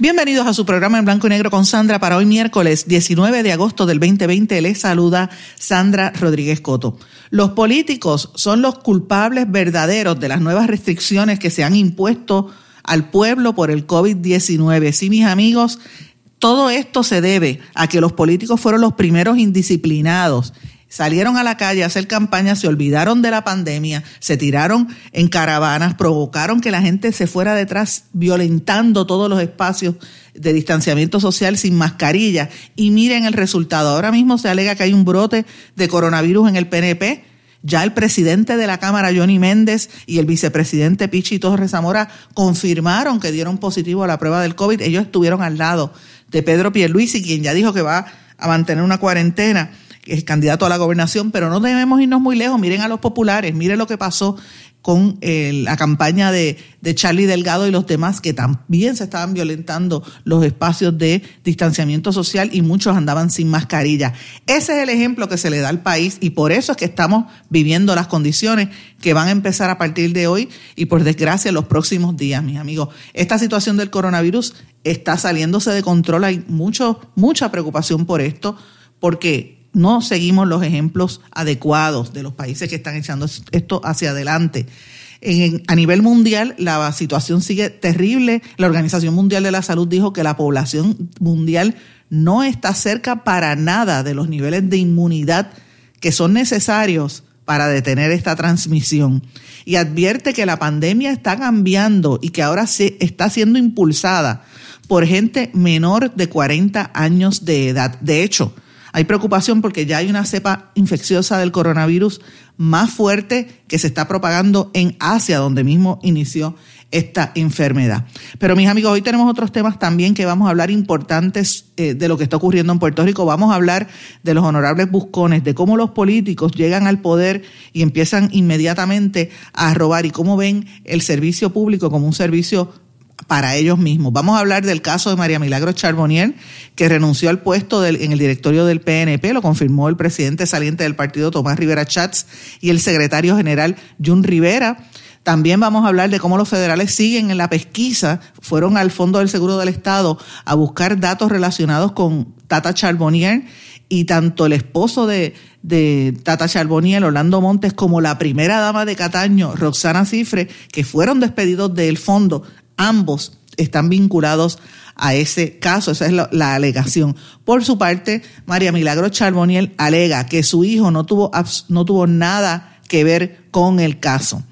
Bienvenidos a su programa en blanco y negro con Sandra para hoy miércoles 19 de agosto del 2020. Les saluda Sandra Rodríguez Coto. Los políticos son los culpables verdaderos de las nuevas restricciones que se han impuesto al pueblo por el COVID-19. Sí, mis amigos, todo esto se debe a que los políticos fueron los primeros indisciplinados salieron a la calle a hacer campaña, se olvidaron de la pandemia, se tiraron en caravanas, provocaron que la gente se fuera detrás violentando todos los espacios de distanciamiento social sin mascarilla. Y miren el resultado. Ahora mismo se alega que hay un brote de coronavirus en el PNP. Ya el presidente de la Cámara, Johnny Méndez, y el vicepresidente Pichi Torres Zamora confirmaron que dieron positivo a la prueba del COVID. Ellos estuvieron al lado de Pedro Pierluisi, quien ya dijo que va a mantener una cuarentena es candidato a la gobernación, pero no debemos irnos muy lejos. Miren a los populares, miren lo que pasó con eh, la campaña de, de, Charlie Delgado y los demás, que también se estaban violentando los espacios de distanciamiento social y muchos andaban sin mascarilla. Ese es el ejemplo que se le da al país y por eso es que estamos viviendo las condiciones que van a empezar a partir de hoy y por desgracia los próximos días, mis amigos. Esta situación del coronavirus está saliéndose de control, hay mucho, mucha preocupación por esto, porque no seguimos los ejemplos adecuados de los países que están echando esto hacia adelante. a nivel mundial, la situación sigue terrible. La Organización Mundial de la Salud dijo que la población mundial no está cerca para nada de los niveles de inmunidad que son necesarios para detener esta transmisión. Y advierte que la pandemia está cambiando y que ahora se está siendo impulsada por gente menor de 40 años de edad. De hecho, hay preocupación porque ya hay una cepa infecciosa del coronavirus más fuerte que se está propagando en Asia, donde mismo inició esta enfermedad. Pero mis amigos, hoy tenemos otros temas también que vamos a hablar importantes eh, de lo que está ocurriendo en Puerto Rico. Vamos a hablar de los honorables buscones, de cómo los políticos llegan al poder y empiezan inmediatamente a robar y cómo ven el servicio público como un servicio para ellos mismos. Vamos a hablar del caso de María Milagro Charbonnier, que renunció al puesto en el directorio del PNP, lo confirmó el presidente saliente del partido Tomás Rivera Chats y el secretario general Jun Rivera. También vamos a hablar de cómo los federales siguen en la pesquisa, fueron al Fondo del Seguro del Estado a buscar datos relacionados con Tata Charbonnier y tanto el esposo de, Tata Charbonnier, Orlando Montes, como la primera dama de Cataño, Roxana Cifre, que fueron despedidos del fondo, Ambos están vinculados a ese caso, esa es la, alegación. Por su parte, María Milagro Charboniel alega que su hijo no tuvo, no tuvo nada que ver con el caso.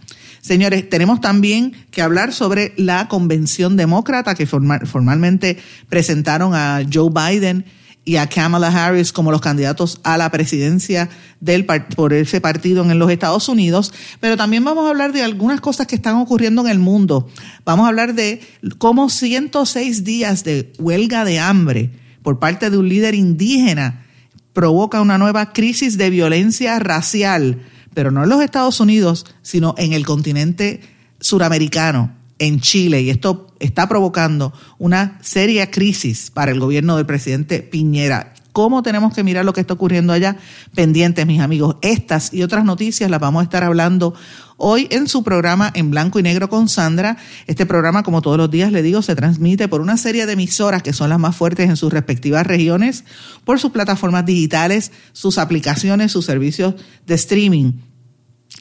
Señores, tenemos también que hablar sobre la convención demócrata que formalmente presentaron a Joe Biden y a Kamala Harris como los candidatos a la presidencia del por ese partido en los Estados Unidos, pero también vamos a hablar de algunas cosas que están ocurriendo en el mundo. Vamos a hablar de cómo 106 días de huelga de hambre por parte de un líder indígena provoca una nueva crisis de violencia racial, pero no en los Estados Unidos, sino en el continente suramericano en Chile y esto está provocando una seria crisis para el gobierno del presidente Piñera. ¿Cómo tenemos que mirar lo que está ocurriendo allá? Pendientes, mis amigos. Estas y otras noticias las vamos a estar hablando hoy en su programa en blanco y negro con Sandra. Este programa, como todos los días le digo, se transmite por una serie de emisoras que son las más fuertes en sus respectivas regiones, por sus plataformas digitales, sus aplicaciones, sus servicios de streaming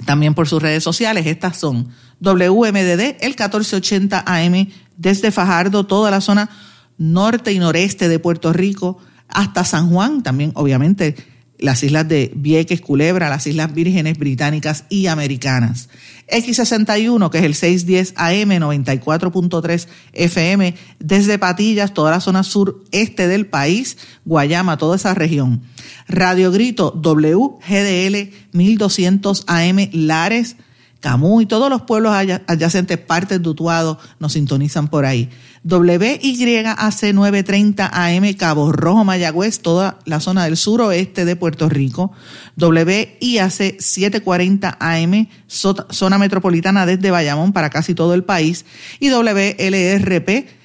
también por sus redes sociales. Estas son WMDD, el 1480 AM, desde Fajardo, toda la zona norte y noreste de Puerto Rico, hasta San Juan, también obviamente las islas de Vieques, Culebra, las Islas Vírgenes Británicas y Americanas. X61, que es el 610 AM 94.3 FM, desde Patillas, toda la zona sureste del país, Guayama, toda esa región. Radio Grito WGDL 1200 AM Lares, Camus y todos los pueblos adyacentes, partes de nos sintonizan por ahí. WYAC 930 AM Cabo Rojo Mayagüez, toda la zona del suroeste de Puerto Rico. WIAC 740 AM, zona metropolitana desde Bayamón para casi todo el país. Y WLRP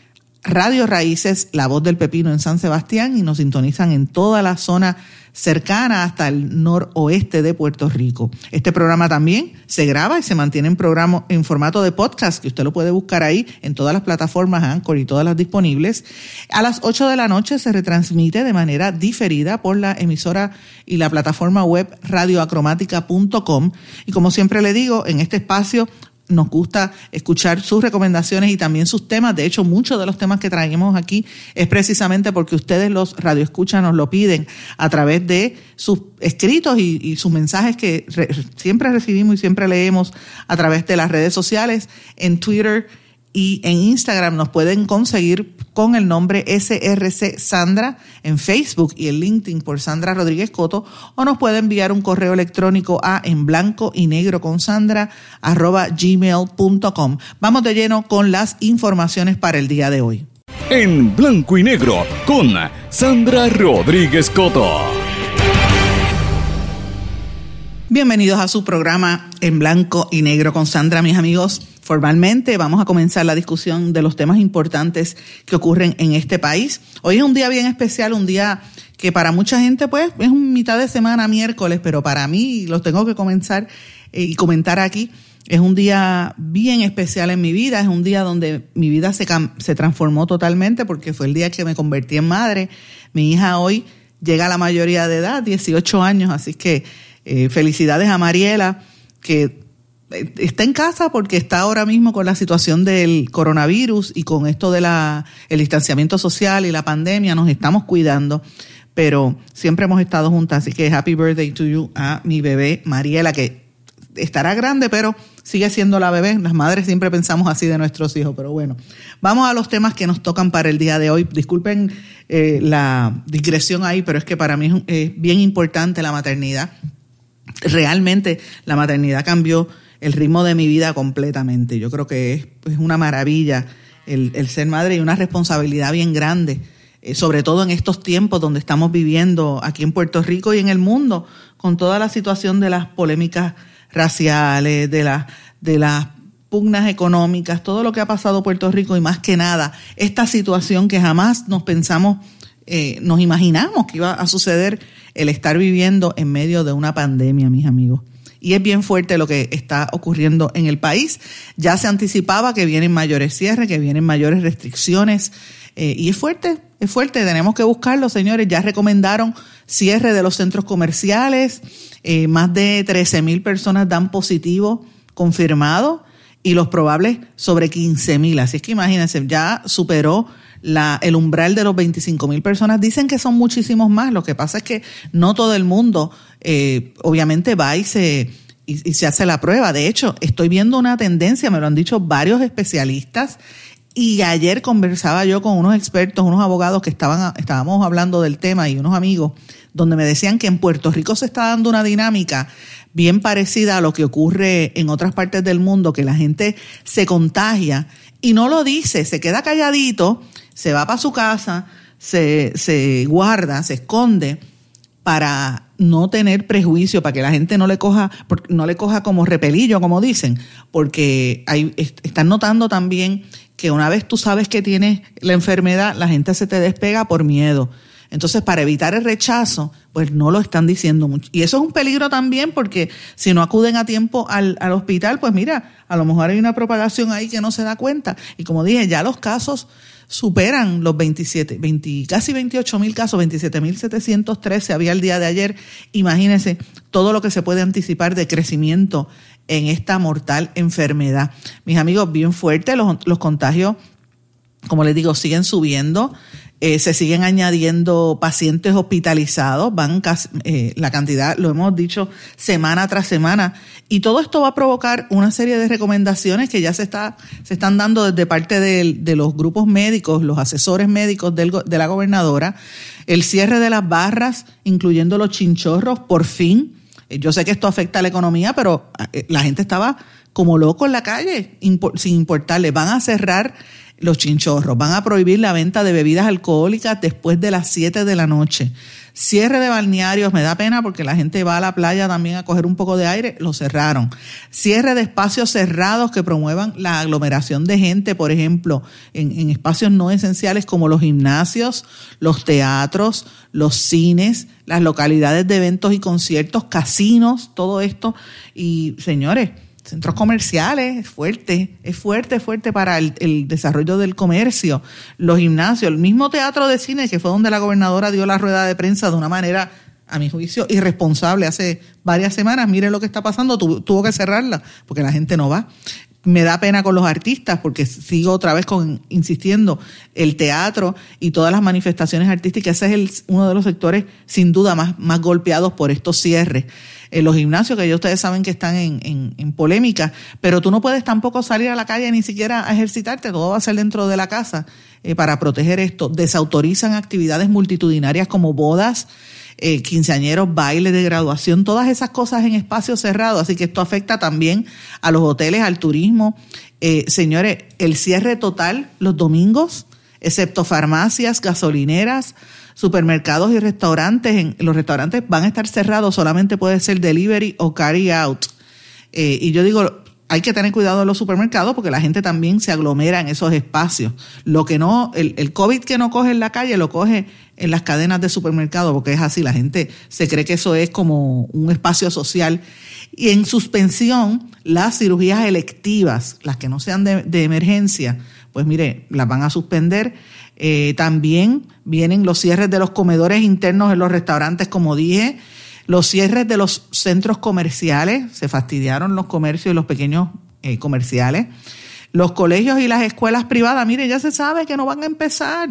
Radio Raíces, La Voz del Pepino en San Sebastián y nos sintonizan en toda la zona cercana hasta el noroeste de Puerto Rico. Este programa también se graba y se mantiene en programa en formato de podcast, que usted lo puede buscar ahí en todas las plataformas Anchor y todas las disponibles. A las 8 de la noche se retransmite de manera diferida por la emisora y la plataforma web radioacromática.com. Y como siempre le digo, en este espacio nos gusta escuchar sus recomendaciones y también sus temas. De hecho, muchos de los temas que traemos aquí es precisamente porque ustedes los radioescuchas nos lo piden a través de sus escritos y, sus mensajes que siempre recibimos y siempre leemos a través de las redes sociales, en Twitter y en Instagram nos pueden conseguir con el nombre SRC Sandra en Facebook y en LinkedIn por Sandra Rodríguez Coto o nos puede enviar un correo electrónico a en blanco y negro con Sandra arroba gmail.com. Vamos de lleno con las informaciones para el día de hoy. En blanco y negro con Sandra Rodríguez Coto. Bienvenidos a su programa en blanco y negro con Sandra, mis amigos formalmente vamos a comenzar la discusión de los temas importantes que ocurren en este país. Hoy es un día bien especial, un día que para mucha gente pues es un mitad de semana, miércoles, pero para mí los tengo que comenzar eh, y comentar aquí. Es un día bien especial en mi vida, es un día donde mi vida se, se transformó totalmente porque fue el día que me convertí en madre. Mi hija hoy llega a la mayoría de edad, 18 años, así que eh, felicidades a Mariela, que está en casa porque está ahora mismo con la situación del coronavirus y con esto de la el distanciamiento social y la pandemia nos estamos cuidando pero siempre hemos estado juntas así que happy birthday to you a mi bebé Mariela que estará grande pero sigue siendo la bebé. Las madres siempre pensamos así de nuestros hijos pero bueno. Vamos a los temas que nos tocan para el día de hoy. Disculpen eh, la digresión ahí pero es que para mí es bien importante la maternidad. Realmente la maternidad cambió el ritmo de mi vida completamente. Yo creo que es, una maravilla el, ser madre y una responsabilidad bien grande, eh, sobre todo en estos tiempos donde estamos viviendo aquí en Puerto Rico y en el mundo, con toda la situación de las polémicas raciales, de, la, de las pugnas económicas, todo lo que ha pasado Puerto Rico y más que nada, esta situación que jamás nos pensamos, eh, nos imaginamos que iba a suceder el estar viviendo en medio de una pandemia, mis amigos y es bien fuerte lo que está ocurriendo en el país. Ya se anticipaba que vienen mayores cierres, que vienen mayores restricciones eh, y es fuerte, es fuerte, tenemos que buscarlo, señores. Ya recomendaron cierre de los centros comerciales, eh, más de 13 mil personas dan positivo confirmado y los probables sobre 15 mil. Así es que imagínense, ya superó la, el umbral de los 25 mil personas. Dicen que son muchísimos más. Lo que pasa es que no todo el mundo, eh, obviamente, va y se, y, se hace la prueba. De hecho, estoy viendo una tendencia, me lo han dicho varios especialistas. Y ayer conversaba yo con unos expertos, unos abogados que estaban, estábamos hablando del tema y unos amigos, donde me decían que en Puerto Rico se está dando una dinámica bien parecida a lo que ocurre en otras partes del mundo, que la gente se contagia y no lo dice, se queda calladito, se va para su casa, se, se guarda, se esconde para no tener prejuicio, para que la gente no le coja, no le coja como repelillo, como dicen, porque hay, están notando también que una vez tú sabes que tienes la enfermedad, la gente se te despega por miedo. Entonces, para evitar el rechazo, pues no lo están diciendo mucho. Y eso es un peligro también porque si no acuden a tiempo al, al, hospital, pues mira, a lo mejor hay una propagación ahí que no se da cuenta. Y como dije, ya los casos superan los 27, 20, casi 28 mil casos, 27 mil 713 había el día de ayer. Imagínense todo lo que se puede anticipar de crecimiento en esta mortal enfermedad. Mis amigos, bien fuerte, los, los contagios, como les digo, siguen subiendo. Eh, se siguen añadiendo pacientes hospitalizados, van eh, la cantidad, lo hemos dicho semana tras semana, y todo esto va a provocar una serie de recomendaciones que ya se, está, se están dando desde parte de, de los grupos médicos, los asesores médicos de la gobernadora, el cierre de las barras, incluyendo los chinchorros, por fin. Eh, yo sé que esto afecta a la economía, pero la gente estaba como loco en la calle, sin importarle. Van a cerrar los chinchorros, van a prohibir la venta de bebidas alcohólicas después de las 7 de la noche. Cierre de balnearios, me da pena porque la gente va a la playa también a coger un poco de aire, lo cerraron. Cierre de espacios cerrados que promuevan la aglomeración de gente, por ejemplo, en, espacios no esenciales como los gimnasios, los teatros, los cines, las localidades de eventos y conciertos, casinos, todo esto. Y señores, centros comerciales, es fuerte, es fuerte, fuerte para el, desarrollo del comercio, los gimnasios, el mismo teatro de cine que fue donde la gobernadora dio la rueda de prensa de una manera, a mi juicio, irresponsable hace varias semanas. Mire lo que está pasando, tuvo que cerrarla porque la gente no va. Me da pena con los artistas porque sigo otra vez con insistiendo el teatro y todas las manifestaciones artísticas. Ese es uno de los sectores sin duda más, más golpeados por estos cierres en los gimnasios, que ya ustedes saben que están en, en, polémica, pero tú no puedes tampoco salir a la calle ni siquiera a ejercitarte, todo va a ser dentro de la casa eh, para proteger esto. Desautorizan actividades multitudinarias como bodas, eh, quinceañeros, bailes de graduación, todas esas cosas en espacios cerrados, así que esto afecta también a los hoteles, al turismo. Eh, señores, el cierre total los domingos, excepto farmacias, gasolineras, supermercados y restaurantes, en, los restaurantes van a estar cerrados, solamente puede ser delivery o carry out. Eh, y yo digo, hay que tener cuidado en los supermercados porque la gente también se aglomera en esos espacios. Lo que no, el, el COVID que no coge en la calle lo coge en las cadenas de supermercados porque es así, la gente se cree que eso es como un espacio social. Y en suspensión, las cirugías electivas, las que no sean de, de emergencia, pues mire, las van a suspender eh, también vienen los cierres de los comedores internos en los restaurantes, como dije, los cierres de los centros comerciales, se fastidiaron los comercios y los pequeños eh, comerciales. Los colegios y las escuelas privadas, mire, ya se sabe que no van a empezar.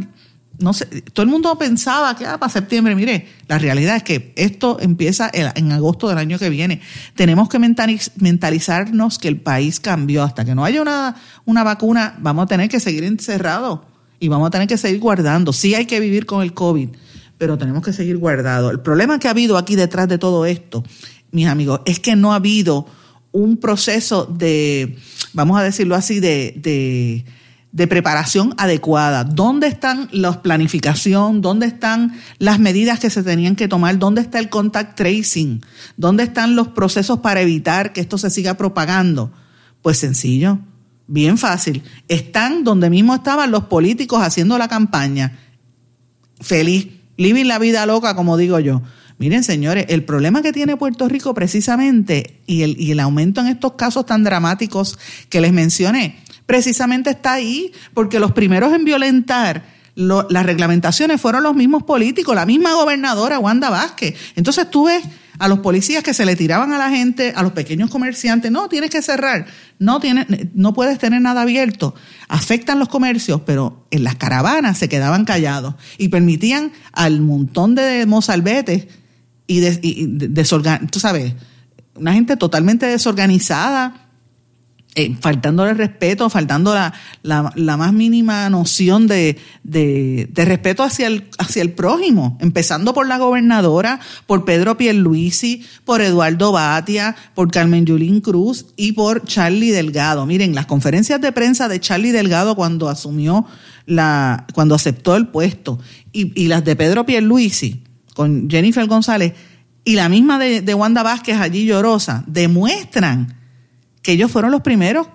No sé, todo el mundo pensaba que ah, para septiembre, mire, la realidad es que esto empieza en agosto del año que viene. Tenemos que mentalizarnos que el país cambió. Hasta que no haya una, una vacuna, vamos a tener que seguir encerrados y vamos a tener que seguir guardando. Sí hay que vivir con el COVID, pero tenemos que seguir guardando. El problema que ha habido aquí detrás de todo esto, mis amigos, es que no ha habido un proceso de, vamos a decirlo así, de, de, preparación adecuada. ¿Dónde están la planificación? ¿Dónde están las medidas que se tenían que tomar? ¿Dónde está el contact tracing? ¿Dónde están los procesos para evitar que esto se siga propagando? Pues sencillo, Bien fácil. Están donde mismo estaban los políticos haciendo la campaña. Feliz, living la vida loca, como digo yo. Miren, señores, el problema que tiene Puerto Rico precisamente y el, y el aumento en estos casos tan dramáticos que les mencioné, precisamente está ahí, porque los primeros en violentar las reglamentaciones fueron los mismos políticos, la misma gobernadora Wanda Vázquez. Entonces tú ves a los policías que se le tiraban a la gente, a los pequeños comerciantes, no, tienes que cerrar, no, tienes, no puedes tener nada abierto. Afectan los comercios, pero en las caravanas se quedaban callados y permitían al montón de mozalbetes y, de, tú sabes, una gente totalmente desorganizada eh, faltándole respeto, faltando la, la, más mínima noción de, de, respeto hacia el, hacia el prójimo, empezando por la gobernadora, por Pedro Pierluisi, por Eduardo Batia, por Carmen Yulín Cruz y por Charlie Delgado. Miren, las conferencias de prensa de Charlie Delgado cuando asumió la, cuando aceptó el puesto, y, y las de Pedro Pierluisi con Jennifer González, y la misma de, de Wanda Vázquez allí llorosa, demuestran que ellos fueron los primeros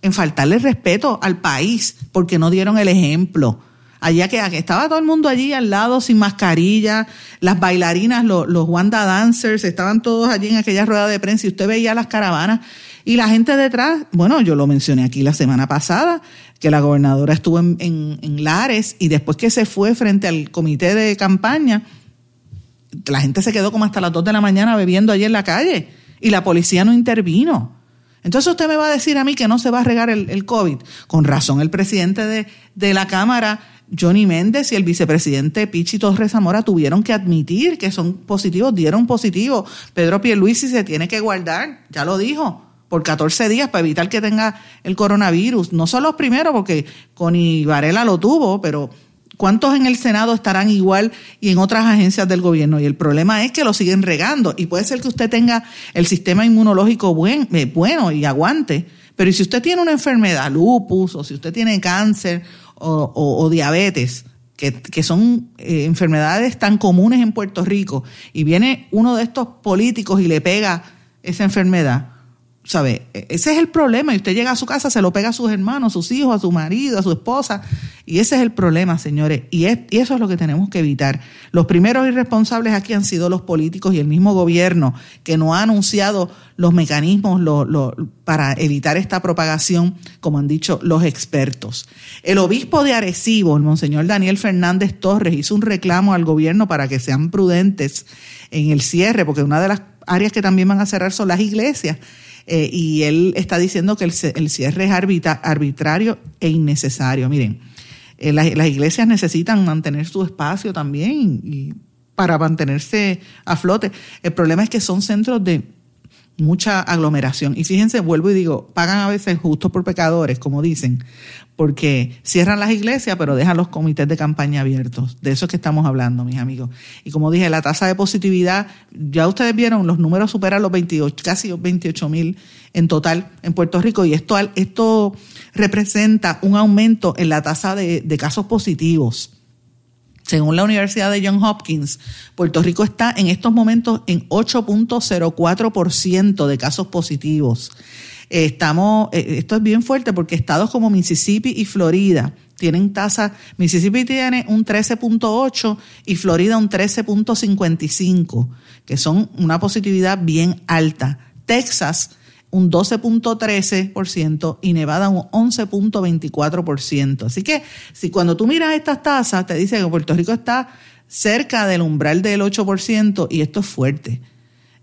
en faltarle respeto al país porque no dieron el ejemplo. Allá que, estaba todo el mundo allí al lado sin mascarilla, las bailarinas, los, Wanda Dancers, estaban todos allí en aquella rueda de prensa y usted veía las caravanas y la gente detrás, bueno, yo lo mencioné aquí la semana pasada, que la gobernadora estuvo en, en Lares y después que se fue frente al comité de campaña, la gente se quedó como hasta las 2 de la mañana bebiendo allí en la calle y la policía no intervino. Entonces usted me va a decir a mí que no se va a regar el, COVID. Con razón, el presidente de, la Cámara, Johnny Méndez, y el vicepresidente Pichi Torres Zamora tuvieron que admitir que son positivos, dieron positivo. Pedro Pierluisi se tiene que guardar, ya lo dijo, por 14 días para evitar que tenga el coronavirus. No son los primeros, porque Connie Varela lo tuvo, pero ¿Cuántos en el Senado estarán igual y en otras agencias del gobierno? Y el problema es que lo siguen regando. Y puede ser que usted tenga el sistema inmunológico buen, eh, bueno y aguante, pero si usted tiene una enfermedad, lupus, o si usted tiene cáncer o, diabetes, que, son eh, enfermedades tan comunes en Puerto Rico, y viene uno de estos políticos y le pega esa enfermedad, ¿sabe? E, ese es el problema. Y usted llega a su casa, se lo pega a sus hermanos, a sus hijos, a su marido, a su esposa. Y ese es el problema, señores. Y, eso es lo que tenemos que evitar. Los primeros irresponsables aquí han sido los políticos y el mismo gobierno, que no ha anunciado los mecanismos para evitar esta propagación, como han dicho los expertos. El obispo de Arecibo, el monseñor Daniel Fernández Torres, hizo un reclamo al gobierno para que sean prudentes en el cierre, porque una de las áreas que también van a cerrar son las iglesias eh, y él está diciendo que el, cierre es arbitrario e innecesario. Miren, eh, las, iglesias necesitan mantener su espacio también y para mantenerse a flote. El problema es que son centros de mucha aglomeración. Y fíjense, vuelvo y digo, pagan a veces justo por pecadores, como dicen, porque cierran las iglesias, pero dejan los comités de campaña abiertos. De eso es que estamos hablando, mis amigos. Y como dije, la tasa de positividad, ya ustedes vieron, los números superan los 28, casi 28 mil en total en Puerto Rico, y esto, esto representa un aumento en la tasa de, de casos positivos. Según la Universidad de Johns Hopkins, Puerto Rico está en estos momentos en 8.04% de casos positivos. Estamos, eh, esto es bien fuerte porque estados como Mississippi y Florida tienen tasa, Mississippi tiene un 13.8 y Florida un 13.55, que son una positividad bien alta. Texas un 12.13% y Nevada un 11.24%. Así que si cuando tú miras estas tasas, te dice que Puerto Rico está cerca del umbral del 8% y esto es fuerte.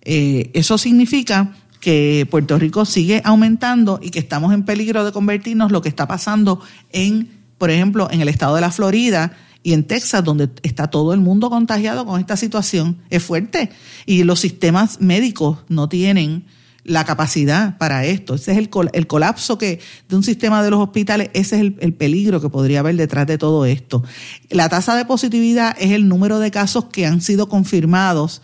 Eh, eso significa que Puerto Rico sigue aumentando y que estamos en peligro de convertirnos lo que está pasando en, por ejemplo, en el estado de la Florida y en Texas, donde está todo el mundo contagiado con esta situación. Es fuerte. Y los sistemas médicos no tienen la capacidad para esto. Ese es el, el colapso que de un sistema de los hospitales, ese es el, el, peligro que podría haber detrás de todo esto. La tasa de positividad es el número de casos que han sido confirmados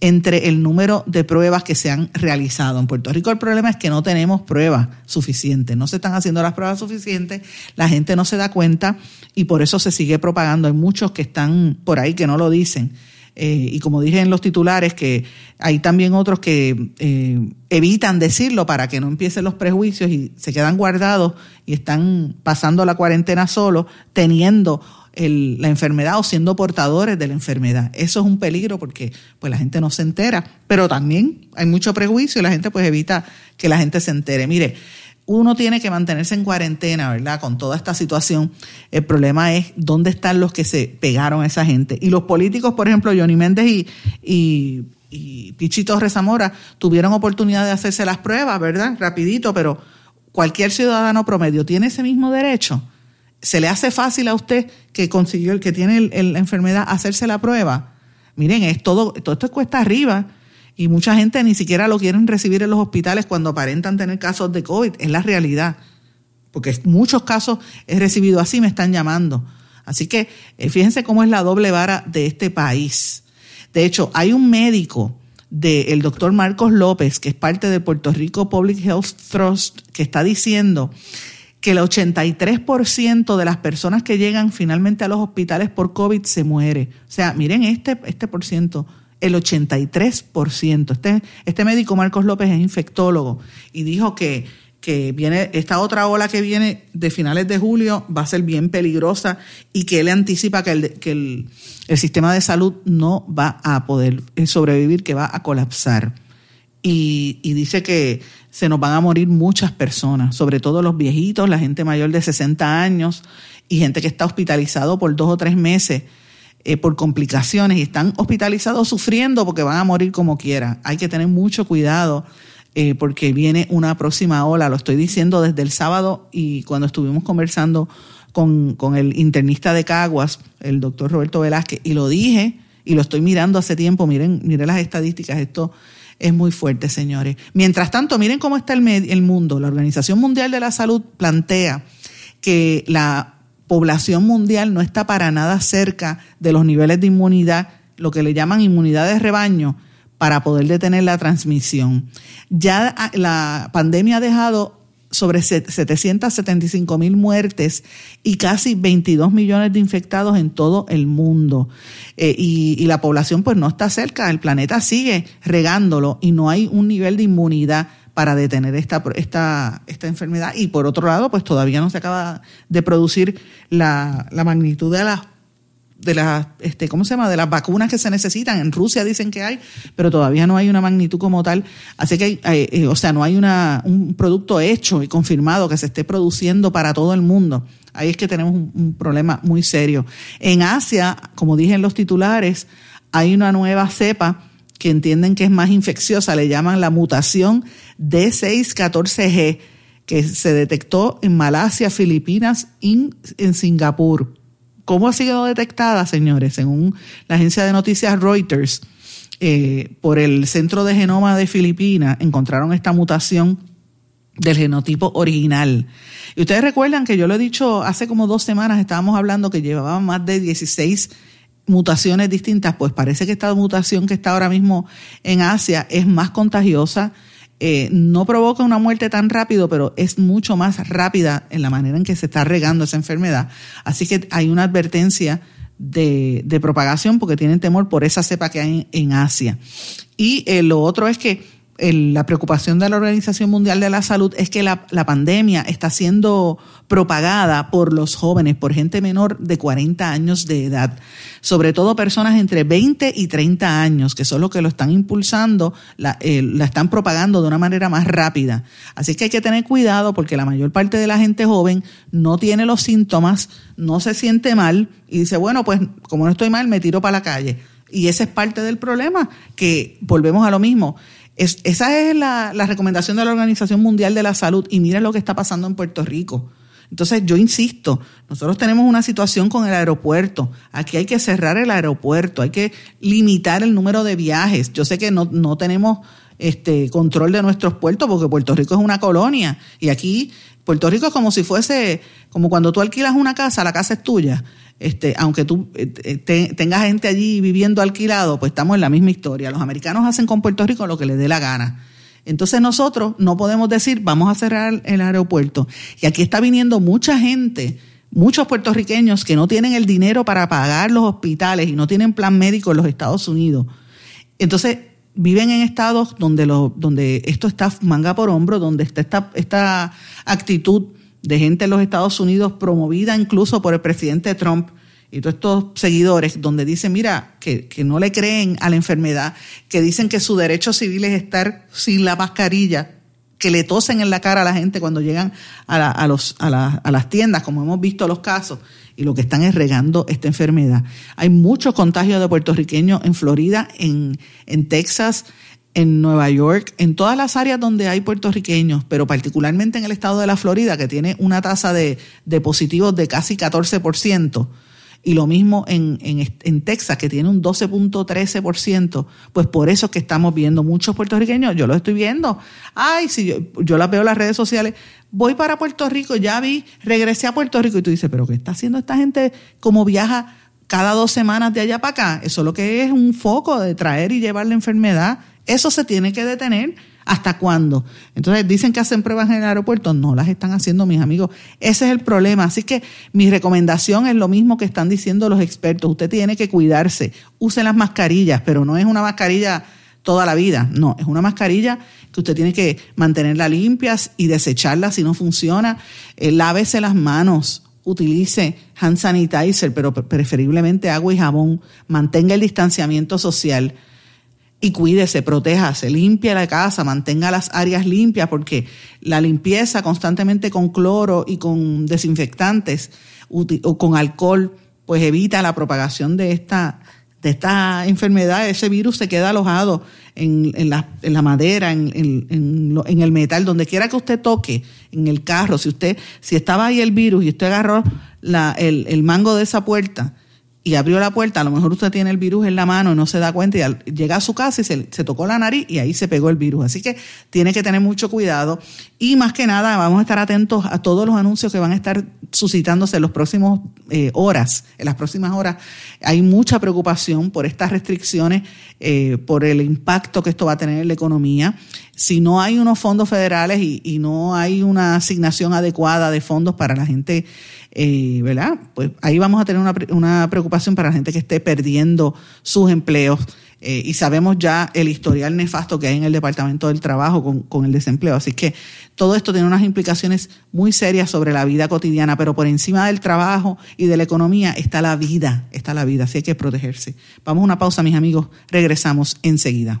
entre el número de pruebas que se han realizado. En Puerto Rico el problema es que no tenemos pruebas suficientes, no se están haciendo las pruebas suficientes, la gente no se da cuenta y por eso se sigue propagando. Hay muchos que están por ahí que no lo dicen eh, y como dije en los titulares, que hay también otros que eh, evitan decirlo para que no empiecen los prejuicios y se quedan guardados y están pasando la cuarentena solo, teniendo la enfermedad o siendo portadores de la enfermedad. Eso es un peligro porque pues la gente no se entera, pero también hay mucho prejuicio y la gente pues evita que la gente se entere. Mire, uno tiene que mantenerse en cuarentena, ¿verdad? Con toda esta situación. El problema es dónde están los que se pegaron a esa gente. Y los políticos, por ejemplo, Johnny Méndez y, y, y Pichito Rezamora, tuvieron oportunidad de hacerse las pruebas, ¿verdad? Rapidito, pero cualquier ciudadano promedio tiene ese mismo derecho. ¿Se le hace fácil a usted que consiguió el que tiene la enfermedad hacerse la prueba? Miren, es todo, todo esto cuesta arriba y mucha gente ni siquiera lo quieren recibir en los hospitales cuando aparentan tener casos de COVID. Es la realidad. Porque muchos casos he recibido así, me están llamando. Así que eh, fíjense cómo es la doble vara de este país. De hecho, hay un médico del doctor Marcos López, que es parte de Puerto Rico Public Health Trust, que está diciendo que el 83% de las personas que llegan finalmente a los hospitales por COVID se muere. O sea, miren este, este por ciento el 83%. Este, este médico, Marcos López, es infectólogo y dijo que, que viene esta otra ola que viene de finales de julio va a ser bien peligrosa y que él anticipa que el, que el, el sistema de salud no va a poder sobrevivir, que va a colapsar. Y, y, dice que se nos van a morir muchas personas, sobre todo los viejitos, la gente mayor de 60 años y gente que está hospitalizado por dos o tres meses eh, por complicaciones y están hospitalizados sufriendo porque van a morir como quiera. Hay que tener mucho cuidado eh, porque viene una próxima ola. Lo estoy diciendo desde el sábado y cuando estuvimos conversando con, con el internista de Caguas, el doctor Roberto Velázquez, y lo dije y lo estoy mirando hace tiempo. Miren, miren las estadísticas. Esto es muy fuerte, señores. Mientras tanto, miren cómo está el, el mundo. La Organización Mundial de la Salud plantea que la población mundial no está para nada cerca de los niveles de inmunidad, lo que le llaman inmunidad de rebaño, para poder detener la transmisión. Ya la pandemia ha dejado sobre 775 mil muertes y casi 22 millones de infectados en todo el mundo. Eh, y, y, la población pues no está cerca, el planeta sigue regándolo y no hay un nivel de inmunidad para detener esta, esta, esta enfermedad. Y por otro lado, pues todavía no se acaba de producir la, la magnitud de las de las, este, ¿cómo se llama? De las vacunas que se necesitan. En Rusia dicen que hay, pero todavía no hay una magnitud como tal. Así que, hay, eh, o sea, no hay una, un producto hecho y confirmado que se esté produciendo para todo el mundo. Ahí es que tenemos un, un problema muy serio. En Asia, como dije en los titulares, hay una nueva cepa que entienden que es más infecciosa, le llaman la mutación D614G, que se detectó en Malasia, Filipinas y en Singapur. ¿Cómo ha sido detectada, señores? Según la agencia de noticias Reuters, eh, por el Centro de Genoma de Filipinas, encontraron esta mutación del genotipo original. Y ustedes recuerdan que yo lo he dicho hace como dos semanas, estábamos hablando que llevaba más de 16 mutaciones distintas, pues parece que esta mutación que está ahora mismo en Asia es más contagiosa, eh, no provoca una muerte tan rápido, pero es mucho más rápida en la manera en que se está regando esa enfermedad. Así que hay una advertencia de, propagación porque tienen temor por esa cepa que hay en, Asia. Y eh, lo otro es que la preocupación de la Organización Mundial de la Salud es que la, pandemia está siendo propagada por los jóvenes, por gente menor de 40 años de edad, sobre todo personas entre 20 y 30 años, que son los que lo están impulsando, la, están propagando de una manera más rápida. Así que hay que tener cuidado porque la mayor parte de la gente joven no tiene los síntomas, no se siente mal y dice, bueno, pues como no estoy mal, me tiro para la calle. Y ese es parte del problema, que volvemos a lo mismo esa es la, recomendación de la Organización Mundial de la Salud y mira lo que está pasando en Puerto Rico. Entonces yo insisto, nosotros tenemos una situación con el aeropuerto. Aquí hay que cerrar el aeropuerto, hay que limitar el número de viajes. Yo sé que no, no tenemos este control de nuestros puertos porque Puerto Rico es una colonia y aquí Puerto Rico es como si fuese, como cuando tú alquilas una casa, la casa es tuya este, aunque tú eh, tengas gente allí viviendo alquilado, pues estamos en la misma historia. Los americanos hacen con Puerto Rico lo que les dé la gana. Entonces nosotros no podemos decir, vamos a cerrar el aeropuerto. Y aquí está viniendo mucha gente, muchos puertorriqueños que no tienen el dinero para pagar los hospitales y no tienen plan médico en los Estados Unidos. Entonces viven en estados donde, lo, donde esto está manga por hombro, donde está esta, esta actitud de gente en los Estados Unidos promovida incluso por el presidente Trump y todos estos seguidores donde dicen, mira, que, no le creen a la enfermedad, que dicen que su derecho civil es estar sin la mascarilla, que le tosen en la cara a la gente cuando llegan a, los, a, a las tiendas, como hemos visto los casos, y lo que están es regando esta enfermedad. Hay muchos contagios de puertorriqueños en Florida, en, en Texas, en Nueva York, en todas las áreas donde hay puertorriqueños, pero particularmente en el estado de la Florida, que tiene una tasa de, positivos de casi 14%, y lo mismo en, en, Texas, que tiene un 12.13%, pues por eso es que estamos viendo muchos puertorriqueños, yo lo estoy viendo, ay, si yo, yo la veo en las redes sociales, voy para Puerto Rico, ya vi, regresé a Puerto Rico, y tú dices, pero ¿qué está haciendo esta gente como viaja cada dos semanas de allá para acá? Eso lo que es un foco de traer y llevar la enfermedad eso se tiene que detener. ¿Hasta cuándo? Entonces dicen que hacen pruebas en el aeropuerto, no las están haciendo mis amigos. Ese es el problema. Así que mi recomendación es lo mismo que están diciendo los expertos. Usted tiene que cuidarse. Use las mascarillas, pero no es una mascarilla toda la vida. No, es una mascarilla que usted tiene que mantenerla limpias y desecharla si no funciona. Eh, lávese las manos, utilice hand sanitizer, pero preferiblemente agua y jabón. Mantenga el distanciamiento social y cuídese, protéjase, limpia la casa, mantenga las áreas limpias, porque la limpieza constantemente con cloro y con desinfectantes o con alcohol, pues evita la propagación de esta, de esta enfermedad. Ese virus se queda alojado en, en, la, en la, madera, en, en, en, el metal, donde quiera que usted toque, en el carro. Si usted, si estaba ahí el virus y usted agarró la, el, el mango de esa puerta, y abrió la puerta, a lo mejor usted tiene el virus en la mano y no se da cuenta y llega a su casa y se, se, tocó la nariz y ahí se pegó el virus. Así que tiene que tener mucho cuidado y más que nada vamos a estar atentos a todos los anuncios que van a estar suscitándose en las próximas eh, horas. En las próximas horas hay mucha preocupación por estas restricciones, eh, por el impacto que esto va a tener en la economía. Si no hay unos fondos federales y, no hay una asignación adecuada de fondos para la gente eh, ¿verdad? Pues ahí vamos a tener una, una, preocupación para la gente que esté perdiendo sus empleos. Eh, y sabemos ya el historial nefasto que hay en el Departamento del Trabajo con, con, el desempleo. Así que todo esto tiene unas implicaciones muy serias sobre la vida cotidiana, pero por encima del trabajo y de la economía está la vida, está la vida, así hay que protegerse. Vamos a una pausa, mis amigos, regresamos enseguida.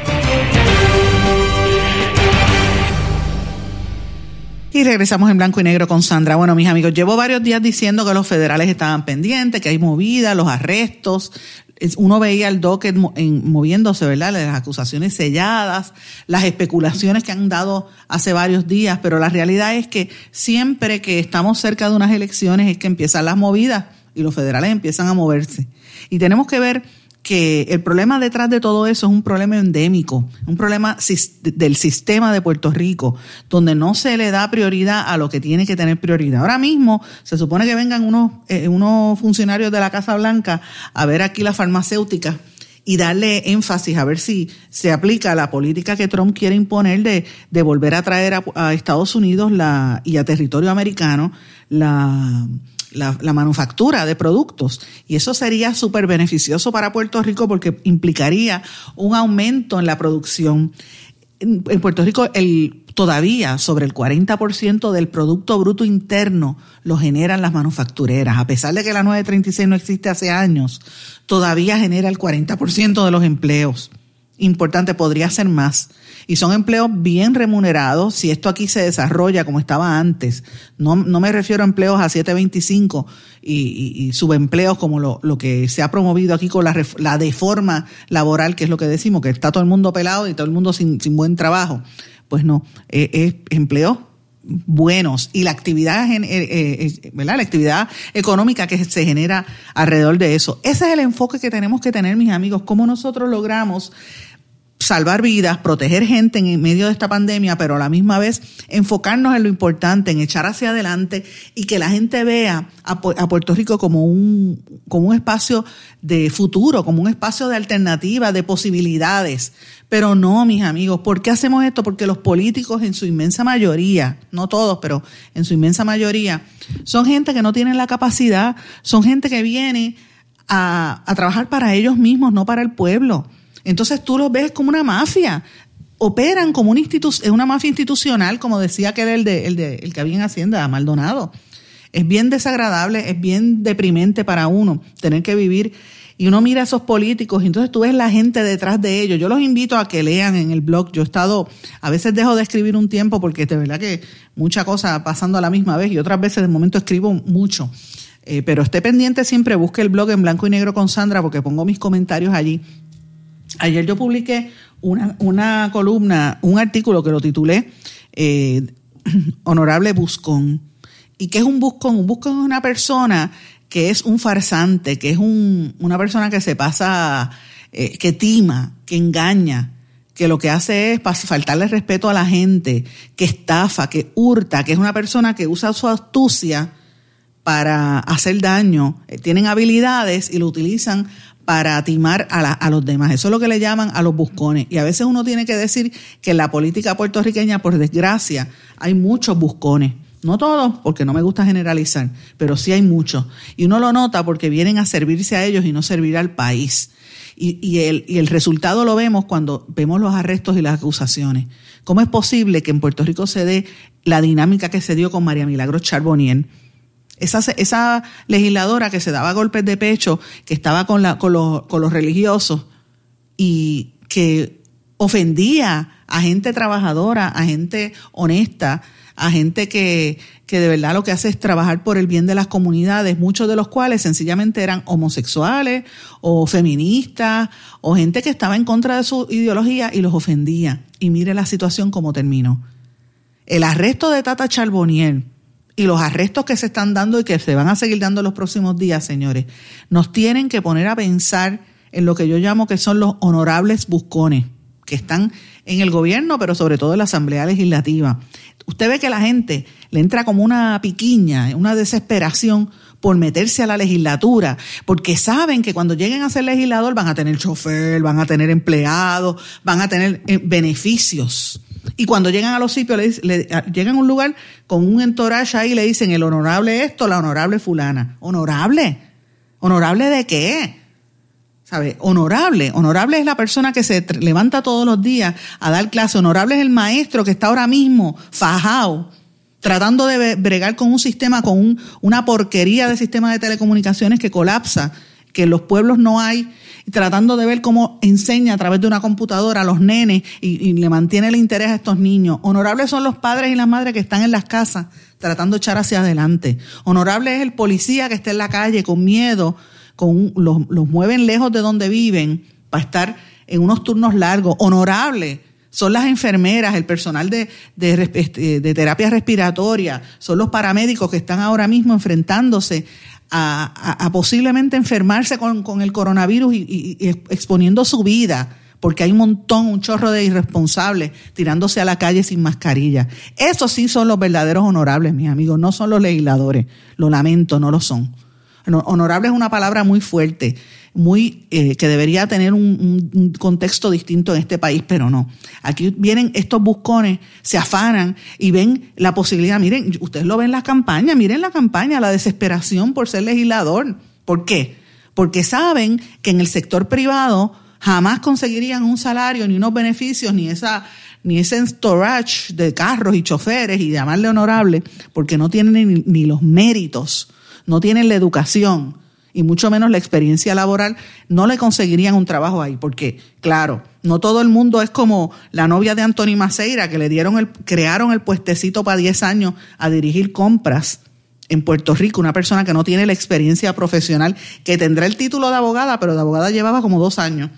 Y regresamos en blanco y negro con Sandra. Bueno, mis amigos, llevo varios días diciendo que los federales estaban pendientes, que hay movidas, los arrestos. Uno veía el docket moviéndose, ¿verdad? Las acusaciones selladas, las especulaciones que han dado hace varios días, pero la realidad es que siempre que estamos cerca de unas elecciones es que empiezan las movidas y los federales empiezan a moverse. Y tenemos que ver que el problema detrás de todo eso es un problema endémico, un problema del sistema de Puerto Rico, donde no se le da prioridad a lo que tiene que tener prioridad. Ahora mismo se supone que vengan unos, eh, unos funcionarios de la Casa Blanca a ver aquí la farmacéutica y darle énfasis a ver si se aplica la política que Trump quiere imponer de, de volver a traer a, a Estados Unidos la, y a territorio americano la la, manufactura de productos. Y eso sería súper beneficioso para Puerto Rico porque implicaría un aumento en la producción. En, Puerto Rico el, todavía sobre el 40% del Producto Bruto Interno lo generan las manufactureras. A pesar de que la 936 no existe hace años, todavía genera el 40% de los empleos. Importante, podría ser más. Y son empleos bien remunerados si esto aquí se desarrolla como estaba antes. No, no me refiero a empleos a 725 y, y, subempleos como lo, lo, que se ha promovido aquí con la, la deforma laboral, que es lo que decimos, que está todo el mundo pelado y todo el mundo sin, sin buen trabajo. Pues no, es, es empleos buenos y la actividad, eh, eh, ¿verdad? La actividad económica que se genera alrededor de eso. Ese es el enfoque que tenemos que tener, mis amigos, cómo nosotros logramos salvar vidas, proteger gente en medio de esta pandemia, pero a la misma vez enfocarnos en lo importante, en echar hacia adelante y que la gente vea a, Puerto Rico como un, como un espacio de futuro, como un espacio de alternativa, de posibilidades. Pero no, mis amigos, ¿por qué hacemos esto? Porque los políticos en su inmensa mayoría, no todos, pero en su inmensa mayoría, son gente que no tienen la capacidad, son gente que viene a, a trabajar para ellos mismos, no para el pueblo. Entonces tú los ves como una mafia. Operan como una, una mafia institucional, como decía que era el, de, el, de, el que había en Hacienda, Maldonado. Es bien desagradable, es bien deprimente para uno tener que vivir y uno mira a esos políticos y entonces tú ves la gente detrás de ellos. Yo los invito a que lean en el blog. Yo he estado, a veces dejo de escribir un tiempo porque de verdad que mucha cosa pasando a la misma vez y otras veces de momento escribo mucho. Eh, pero esté pendiente siempre, busque el blog en blanco y negro con Sandra porque pongo mis comentarios allí Ayer yo publiqué una, una columna, un artículo que lo titulé eh, Honorable Buscón. ¿Y qué es un buscón? Un buscón es una persona que es un farsante, que es un, una persona que se pasa, eh, que tima, que engaña, que lo que hace es faltarle respeto a la gente, que estafa, que hurta, que es una persona que usa su astucia para hacer daño. Eh, tienen habilidades y lo utilizan para timar a, a, los demás. Eso es lo que le llaman a los buscones. Y a veces uno tiene que decir que en la política puertorriqueña, por desgracia, hay muchos buscones. No todos, porque no me gusta generalizar, pero sí hay muchos. Y uno lo nota porque vienen a servirse a ellos y no servir al país. Y, y, el, resultado lo vemos cuando vemos los arrestos y las acusaciones. ¿Cómo es posible que en Puerto Rico se dé la dinámica que se dio con María Milagro Charbonnier? Esa, legisladora que se daba golpes de pecho, que estaba con, los, religiosos y que ofendía a gente trabajadora, a gente honesta, a gente que, que de verdad lo que hace es trabajar por el bien de las comunidades, muchos de los cuales sencillamente eran homosexuales o feministas o gente que estaba en contra de su ideología y los ofendía. Y mire la situación como terminó. El arresto de Tata Charbonnier y los arrestos que se están dando y que se van a seguir dando los próximos días, señores, nos tienen que poner a pensar en lo que yo llamo que son los honorables buscones que están en el gobierno, pero sobre todo en la Asamblea Legislativa. Usted ve que la gente le entra como una piquiña, una desesperación por meterse a la legislatura, porque saben que cuando lleguen a ser legislador van a tener chofer, van a tener empleados, van a tener eh, beneficios. Y cuando llegan a los sitios, le, llegan a un lugar con un entourage ahí y le dicen el honorable esto, la honorable fulana. ¿Honorable? ¿Honorable de qué? ¿Sabe? Honorable. Honorable es la persona que se levanta todos los días a dar clase. Honorable es el maestro que está ahora mismo fajado, tratando de bregar con un sistema, con una porquería de sistema de telecomunicaciones que colapsa, que en los pueblos no hay, tratando de ver cómo enseña a través de una computadora a los nenes y, le mantiene el interés a estos niños. Honorables son los padres y las madres que están en las casas tratando de echar hacia adelante. Honorable es el policía que está en la calle con miedo los, mueven lejos de donde viven para estar en unos turnos largos, honorables. Son las enfermeras, el personal de, de, este, terapia respiratoria, son los paramédicos que están ahora mismo enfrentándose a, posiblemente enfermarse con, el coronavirus y, exponiendo su vida porque hay un montón, un chorro de irresponsables tirándose a la calle sin mascarilla. Esos sí son los verdaderos honorables, mis amigos, no son los legisladores. Lo lamento, no lo son. Honorable es una palabra muy fuerte, muy eh, que debería tener un, contexto distinto en este país, pero no. Aquí vienen estos buscones, se afanan y ven la posibilidad. Miren, ustedes lo ven en la campaña, miren la campaña, la desesperación por ser legislador. ¿Por qué? Porque saben que en el sector privado jamás conseguirían un salario, ni unos beneficios, ni esa ni ese storage de carros y choferes y llamarle honorable, porque no tienen ni los méritos no tienen la educación y mucho menos la experiencia laboral, no le conseguirían un trabajo ahí, porque claro, no todo el mundo es como la novia de Anthony Maceira, que le dieron el, crearon el puestecito para 10 años a dirigir compras en Puerto Rico, una persona que no tiene la experiencia profesional, que tendrá el título de abogada, pero de abogada llevaba como dos años,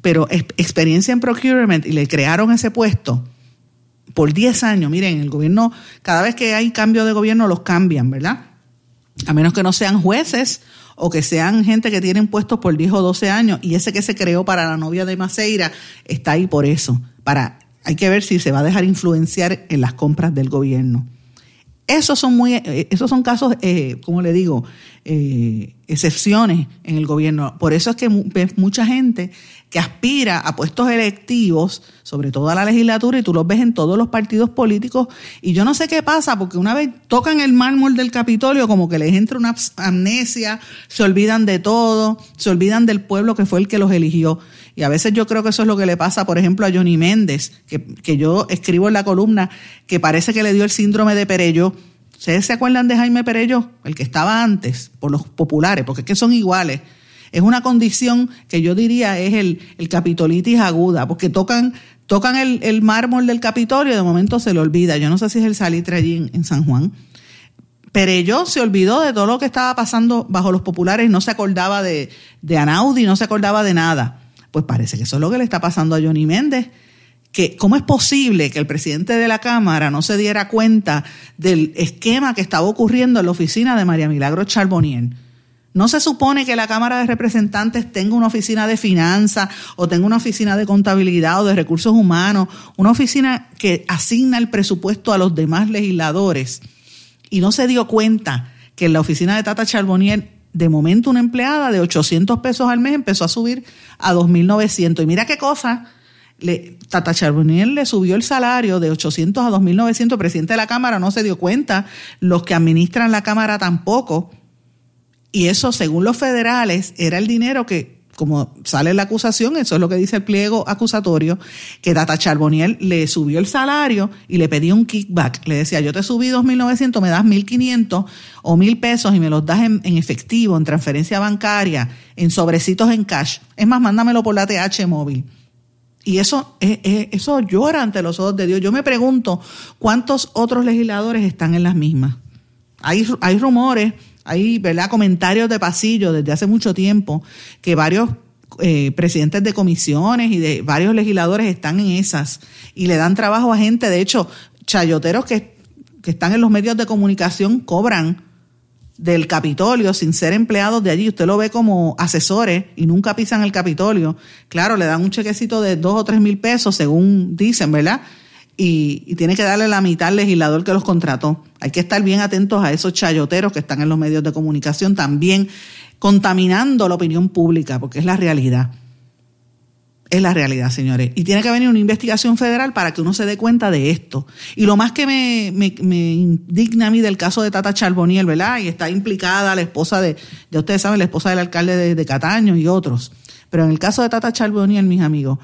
pero experiencia en procurement y le crearon ese puesto por 10 años. Miren, el gobierno, cada vez que hay cambio de gobierno, los cambian, ¿verdad? A menos que no sean jueces o que sean gente que tienen puestos por 10 o 12 años y ese que se creó para la novia de Maceira está ahí por eso, para hay que ver si se va a dejar influenciar en las compras del gobierno. Esos son muy, eh, esos son casos, eh, como le digo, eh, excepciones en el gobierno. Por eso es que ves mucha gente que aspira a puestos electivos, sobre todo a la legislatura, y tú los ves en todos los partidos políticos. Y yo no sé qué pasa, porque una vez tocan el mármol del Capitolio, como que les entra una amnesia, se olvidan de todo, se olvidan del pueblo que fue el que los eligió. Y a veces yo creo que eso es lo que le pasa, por ejemplo, a Johnny Méndez, que, que yo escribo en la columna, que parece que le dio el síndrome de Perello. ¿Ustedes se acuerdan de Jaime Perello? El que estaba antes, por los populares, porque es que son iguales. Es una condición que yo diría es el, el capitolitis aguda, porque tocan, tocan el, el, mármol del Capitolio y de momento se le olvida. Yo no sé si es el salitre allí en, San Juan. Perello se olvidó de todo lo que estaba pasando bajo los populares, no se acordaba de, de Anaudi, no se acordaba de nada. Pues parece que eso es lo que le está pasando a Johnny Méndez. Que, ¿Cómo es posible que el presidente de la Cámara no se diera cuenta del esquema que estaba ocurriendo en la oficina de María Milagro Charbonnier? No se supone que la Cámara de Representantes tenga una oficina de finanzas o tenga una oficina de contabilidad o de recursos humanos, una oficina que asigna el presupuesto a los demás legisladores. Y no se dio cuenta que en la oficina de Tata Charbonnier de momento una empleada de 800 pesos al mes empezó a subir a 2.900. Y mira qué cosa, le, Tata Charbonnier le subió el salario de 800 a 2.900, el presidente de la Cámara no se dio cuenta, los que administran la Cámara tampoco. Y eso, según los federales, era el dinero que como sale la acusación, eso es lo que dice el pliego acusatorio, que Tata Charboniel le subió el salario y le pedía un kickback. Le decía, yo te subí 2.900, me das 1.500 o 1.000 pesos y me los das en, efectivo, en transferencia bancaria, en sobrecitos en cash. Es más, mándamelo por la TH móvil. Y eso, eso llora ante los ojos de Dios. Yo me pregunto cuántos otros legisladores están en las mismas. Hay, hay rumores hay ¿verdad? comentarios de pasillo desde hace mucho tiempo que varios eh, presidentes de comisiones y de varios legisladores están en esas y le dan trabajo a gente. De hecho, chayoteros que, que están en los medios de comunicación cobran del Capitolio sin ser empleados de allí. Usted lo ve como asesores y nunca pisan el Capitolio. Claro, le dan un chequecito de dos o tres mil pesos, según dicen, ¿verdad? Y, tiene que darle la mitad al legislador que los contrató. Hay que estar bien atentos a esos chayoteros que están en los medios de comunicación también contaminando la opinión pública, porque es la realidad. Es la realidad, señores. Y tiene que venir una investigación federal para que uno se dé cuenta de esto. Y lo más que me, me, indigna a mí del caso de Tata Charboniel, ¿verdad? Y está implicada la esposa de, ya ustedes saben, la esposa del alcalde de, de Cataño y otros. Pero en el caso de Tata Charboniel, mis amigos,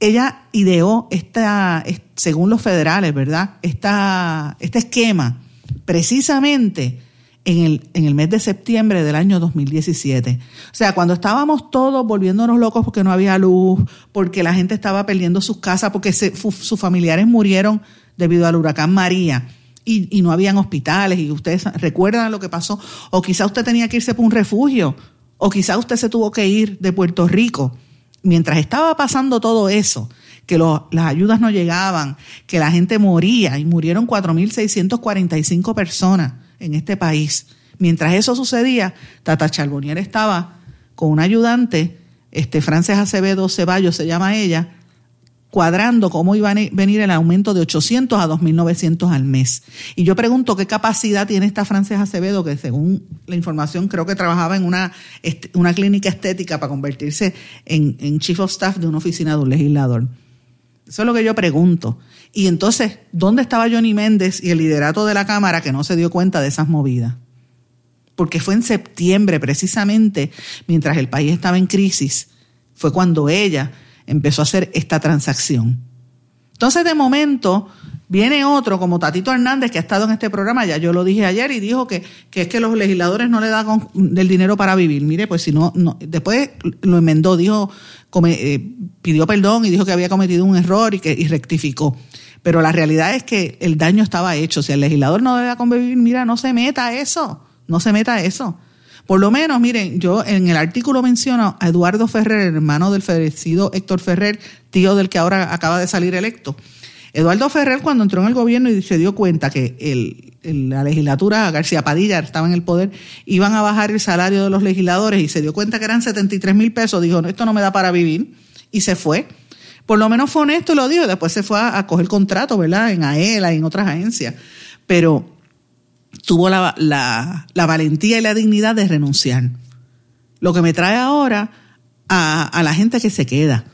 ella ideó esta, según los federales, ¿verdad? Esta, este esquema precisamente en el, en el mes de septiembre del año 2017. O sea, cuando estábamos todos volviéndonos locos porque no había luz, porque la gente estaba perdiendo sus casas, porque sus familiares murieron debido al huracán María. Y, y, no habían hospitales, y ustedes recuerdan lo que pasó, o quizá usted tenía que irse por un refugio, o quizá usted se tuvo que ir de Puerto Rico mientras estaba pasando todo eso, que las ayudas no llegaban, que la gente moría y murieron 4.645 personas en este país. Mientras eso sucedía, Tata Charbonnier estaba con un ayudante, este Frances Acevedo Ceballos se llama ella, cuadrando cómo iba a venir el aumento de 800 a 2.900 al mes. Y yo pregunto qué capacidad tiene esta Frances Acevedo, que según la información creo que trabajaba en una, una clínica estética para convertirse en, en chief of staff de una oficina de un legislador. Eso es lo que yo pregunto. Y entonces, ¿dónde estaba Johnny Méndez y el liderato de la Cámara que no se dio cuenta de esas movidas? Porque fue en septiembre, precisamente, mientras el país estaba en crisis, fue cuando ella empezó a hacer esta transacción. Entonces, de momento, viene otro como Tatito Hernández, que ha estado en este programa, ya yo lo dije ayer, y dijo que, es que los legisladores no le dan del dinero para vivir. Mire, pues si no, no después lo enmendó, dijo, eh, pidió perdón y dijo que había cometido un error y que y rectificó. Pero la realidad es que el daño estaba hecho. Si el legislador no debe convivir, mira, no se meta a eso, no se meta a eso. Por lo menos, miren, yo en el artículo menciono a Eduardo Ferrer, hermano del fallecido Héctor Ferrer, tío del que ahora acaba de salir electo. Eduardo Ferrer, cuando entró en el gobierno y se dio cuenta que el, la legislatura, García Padilla estaba en el poder, iban a bajar el salario de los legisladores y se dio cuenta que eran 73 mil pesos, dijo, esto no me da para vivir, y se fue. Por lo menos fue honesto y lo dijo, después se fue a, a coger contrato, ¿verdad? En AELA y en otras agencias. Pero tuvo la, la, valentía y la dignidad de renunciar. Lo que me trae ahora a, a la gente que se queda,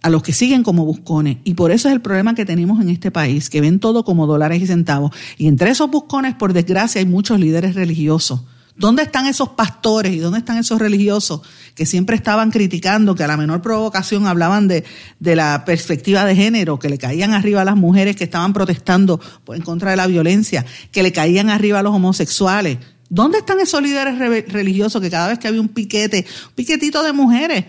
a los que siguen como buscones. Y por eso es el problema que tenemos en este país, que ven todo como dólares y centavos. Y entre esos buscones, por desgracia, hay muchos líderes religiosos ¿Dónde están esos pastores y dónde están esos religiosos que siempre estaban criticando, que a la menor provocación hablaban de, de, la perspectiva de género, que le caían arriba a las mujeres que estaban protestando en contra de la violencia, que le caían arriba a los homosexuales? ¿Dónde están esos líderes religiosos que cada vez que había un piquete, un piquetito de mujeres,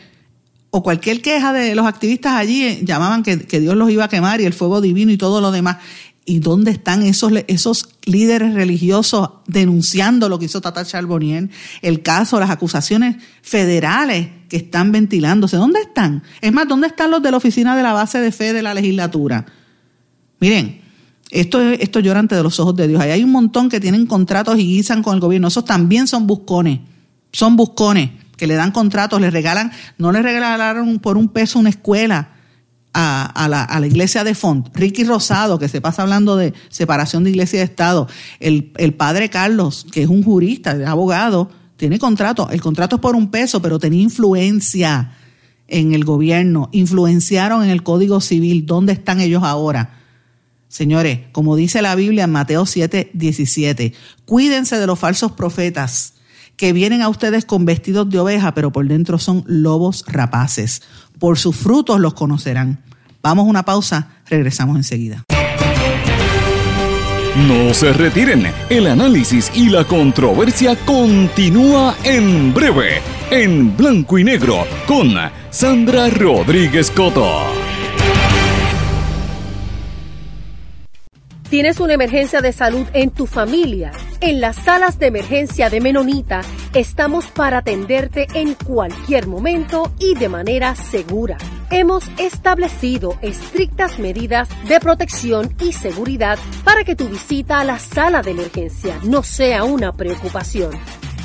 o cualquier queja de los activistas allí eh, llamaban que, que, Dios los iba a quemar y el fuego divino y todo lo demás. ¿Y dónde están esos, esos líderes religiosos denunciando lo que hizo Tata Charbonnier? El caso, las acusaciones federales que están ventilándose. ¿Dónde están? Es más, ¿dónde están los de la oficina de la base de fe de la legislatura? Miren, esto, esto llora ante los ojos de Dios. Ahí hay un montón que tienen contratos y guisan con el gobierno. Esos también son buscones. Son buscones que le dan contratos, le regalan, no le regalaron por un peso una escuela a, la, iglesia de Font, Ricky Rosado, que se pasa hablando de separación de iglesia y de Estado, el, padre Carlos, que es un jurista, abogado, tiene contrato, el contrato es por un peso, pero tenía influencia en el gobierno, influenciaron en el Código Civil, ¿dónde están ellos ahora? Señores, como dice la Biblia en Mateo 7, 17, cuídense de los falsos profetas que vienen a ustedes con vestidos de oveja, pero por dentro son lobos rapaces. Por sus frutos los conocerán. Vamos a una pausa, regresamos enseguida. No se retiren, el análisis y la controversia continúa en breve, en blanco y negro, con Sandra Rodríguez Coto. Tienes una emergencia de salud en tu familia. En las salas de emergencia de Menonita estamos para atenderte en cualquier momento y de manera segura. Hemos establecido estrictas medidas de protección y seguridad para que tu visita a la sala de emergencia no sea una preocupación.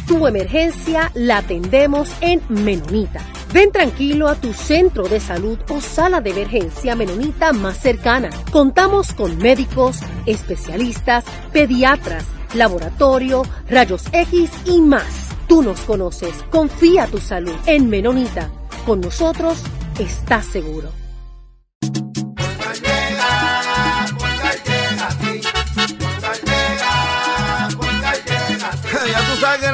Tu emergencia la atendemos en Menonita. Ven tranquilo a tu centro de salud o sala de emergencia menonita más cercana. Contamos con médicos, especialistas, pediatras, laboratorio, rayos X y más. Tú nos conoces. Confía tu salud en Menonita. Con nosotros estás seguro.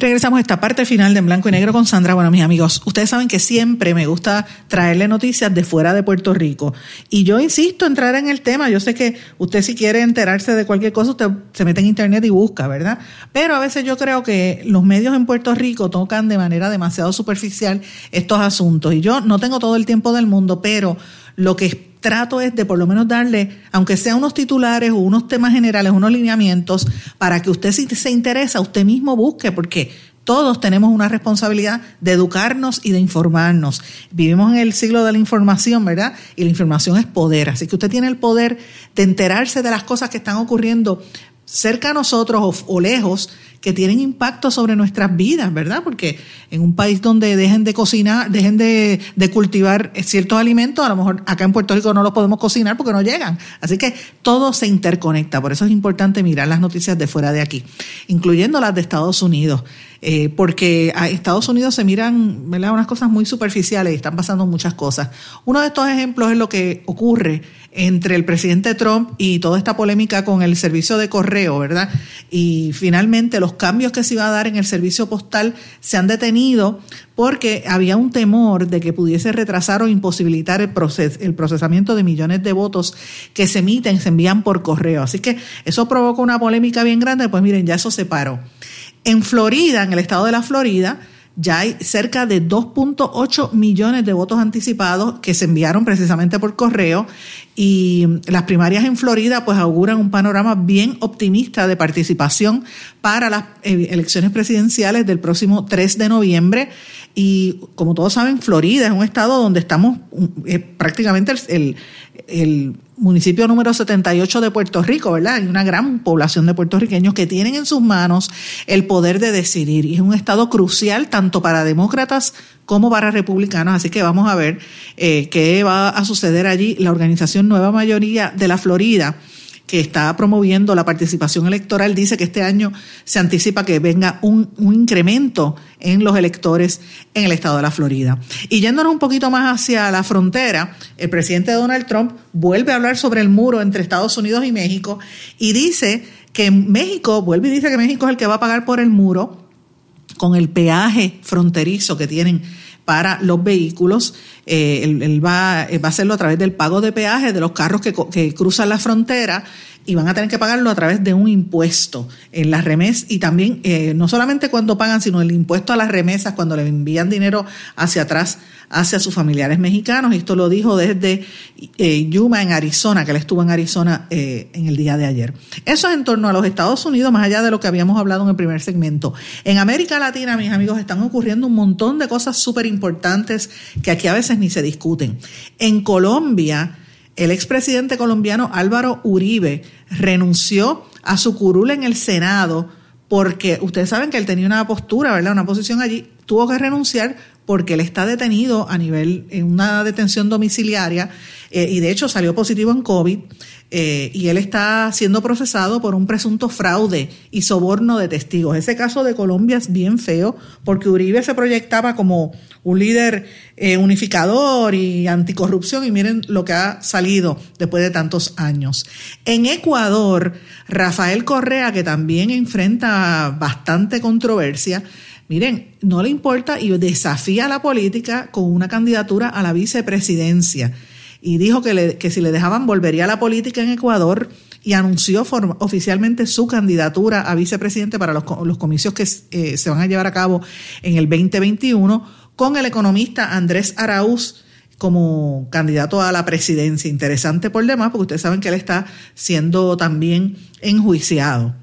Regresamos a esta parte final de En Blanco y Negro con Sandra. Bueno, mis amigos, ustedes saben que siempre me gusta traerle noticias de fuera de Puerto Rico. Y yo insisto en entrar en el tema. Yo sé que usted si quiere enterarse de cualquier cosa, usted se mete en internet y busca, ¿verdad? Pero a veces yo creo que los medios en Puerto Rico tocan de manera demasiado superficial estos asuntos. Y yo no tengo todo el tiempo del mundo, pero lo que trato es de por lo menos darle, aunque sea unos titulares o unos temas generales, unos lineamientos, para que usted si se interesa, usted mismo busque, porque todos tenemos una responsabilidad de educarnos y de informarnos. Vivimos en el siglo de la información, ¿verdad? Y la información es poder. Así que usted tiene el poder de enterarse de las cosas que están ocurriendo cerca a nosotros o, lejos que tienen impacto sobre nuestras vidas, ¿verdad? Porque en un país donde dejen de cocinar, dejen de, de, cultivar ciertos alimentos, a lo mejor acá en Puerto Rico no los podemos cocinar porque no llegan. Así que todo se interconecta. Por eso es importante mirar las noticias de fuera de aquí, incluyendo las de Estados Unidos. Eh, porque a Estados Unidos se miran ¿verdad? unas cosas muy superficiales y están pasando muchas cosas. Uno de estos ejemplos es lo que ocurre entre el presidente Trump y toda esta polémica con el servicio de correo, ¿verdad? Y finalmente los cambios que se iba a dar en el servicio postal se han detenido porque había un temor de que pudiese retrasar o imposibilitar el, el procesamiento de millones de votos que se emiten, se envían por correo. Así que eso provocó una polémica bien grande, pues miren, ya eso se paró. En Florida, en el estado de la Florida, ya hay cerca de 2.8 millones de votos anticipados que se enviaron precisamente por correo. Y las primarias en Florida pues auguran un panorama bien optimista de participación para las eh, elecciones presidenciales del próximo 3 de noviembre y como todos saben Florida es un estado donde estamos eh, prácticamente el, el municipio número 78 de Puerto Rico, ¿verdad? Hay una gran población de puertorriqueños que tienen en sus manos el poder de decidir y es un estado crucial tanto para demócratas como para republicanos. Así que vamos a ver eh, qué va a suceder allí. La organización Nueva Mayoría de la Florida que está promoviendo la participación electoral, dice que este año se anticipa que venga un, incremento en los electores en el estado de la Florida. Y yéndonos un poquito más hacia la frontera, el presidente Donald Trump vuelve a hablar sobre el muro entre Estados Unidos y México y dice que México, vuelve y dice que México es el que va a pagar por el muro con el peaje fronterizo que tienen para los vehículos. Eh, él, va, va, a hacerlo a través del pago de peaje de los carros que, que cruzan la frontera y van a tener que pagarlo a través de un impuesto en las remesas y también eh, no solamente cuando pagan, sino el impuesto a las remesas cuando le envían dinero hacia atrás hacia sus familiares mexicanos. Esto lo dijo desde eh, Yuma, en Arizona, que él estuvo en Arizona eh, en el día de ayer. Eso es en torno a los Estados Unidos, más allá de lo que habíamos hablado en el primer segmento. En América Latina, mis amigos, están ocurriendo un montón de cosas súper importantes que aquí a veces ni se discuten. En Colombia, el expresidente colombiano Álvaro Uribe renunció a su curul en el Senado porque ustedes saben que él tenía una postura, ¿verdad? Una posición allí, tuvo que renunciar porque él está detenido a nivel, en una detención domiciliaria eh, y de hecho salió positivo en COVID eh, y él está siendo procesado por un presunto fraude y soborno de testigos. Ese caso de Colombia es bien feo porque Uribe se proyectaba como un líder eh, unificador y anticorrupción y miren lo que ha salido después de tantos años. En Ecuador, Rafael Correa, que también enfrenta bastante controversia, miren, no le importa y desafía a la política con una candidatura a la vicepresidencia y dijo que, que si le dejaban volvería a la política en Ecuador y anunció oficialmente su candidatura a vicepresidente para los, los comicios que eh, se van a llevar a cabo en el 2021 con el economista Andrés Araúz como candidato a la presidencia. Interesante por demás, porque ustedes saben que él está siendo también enjuiciado.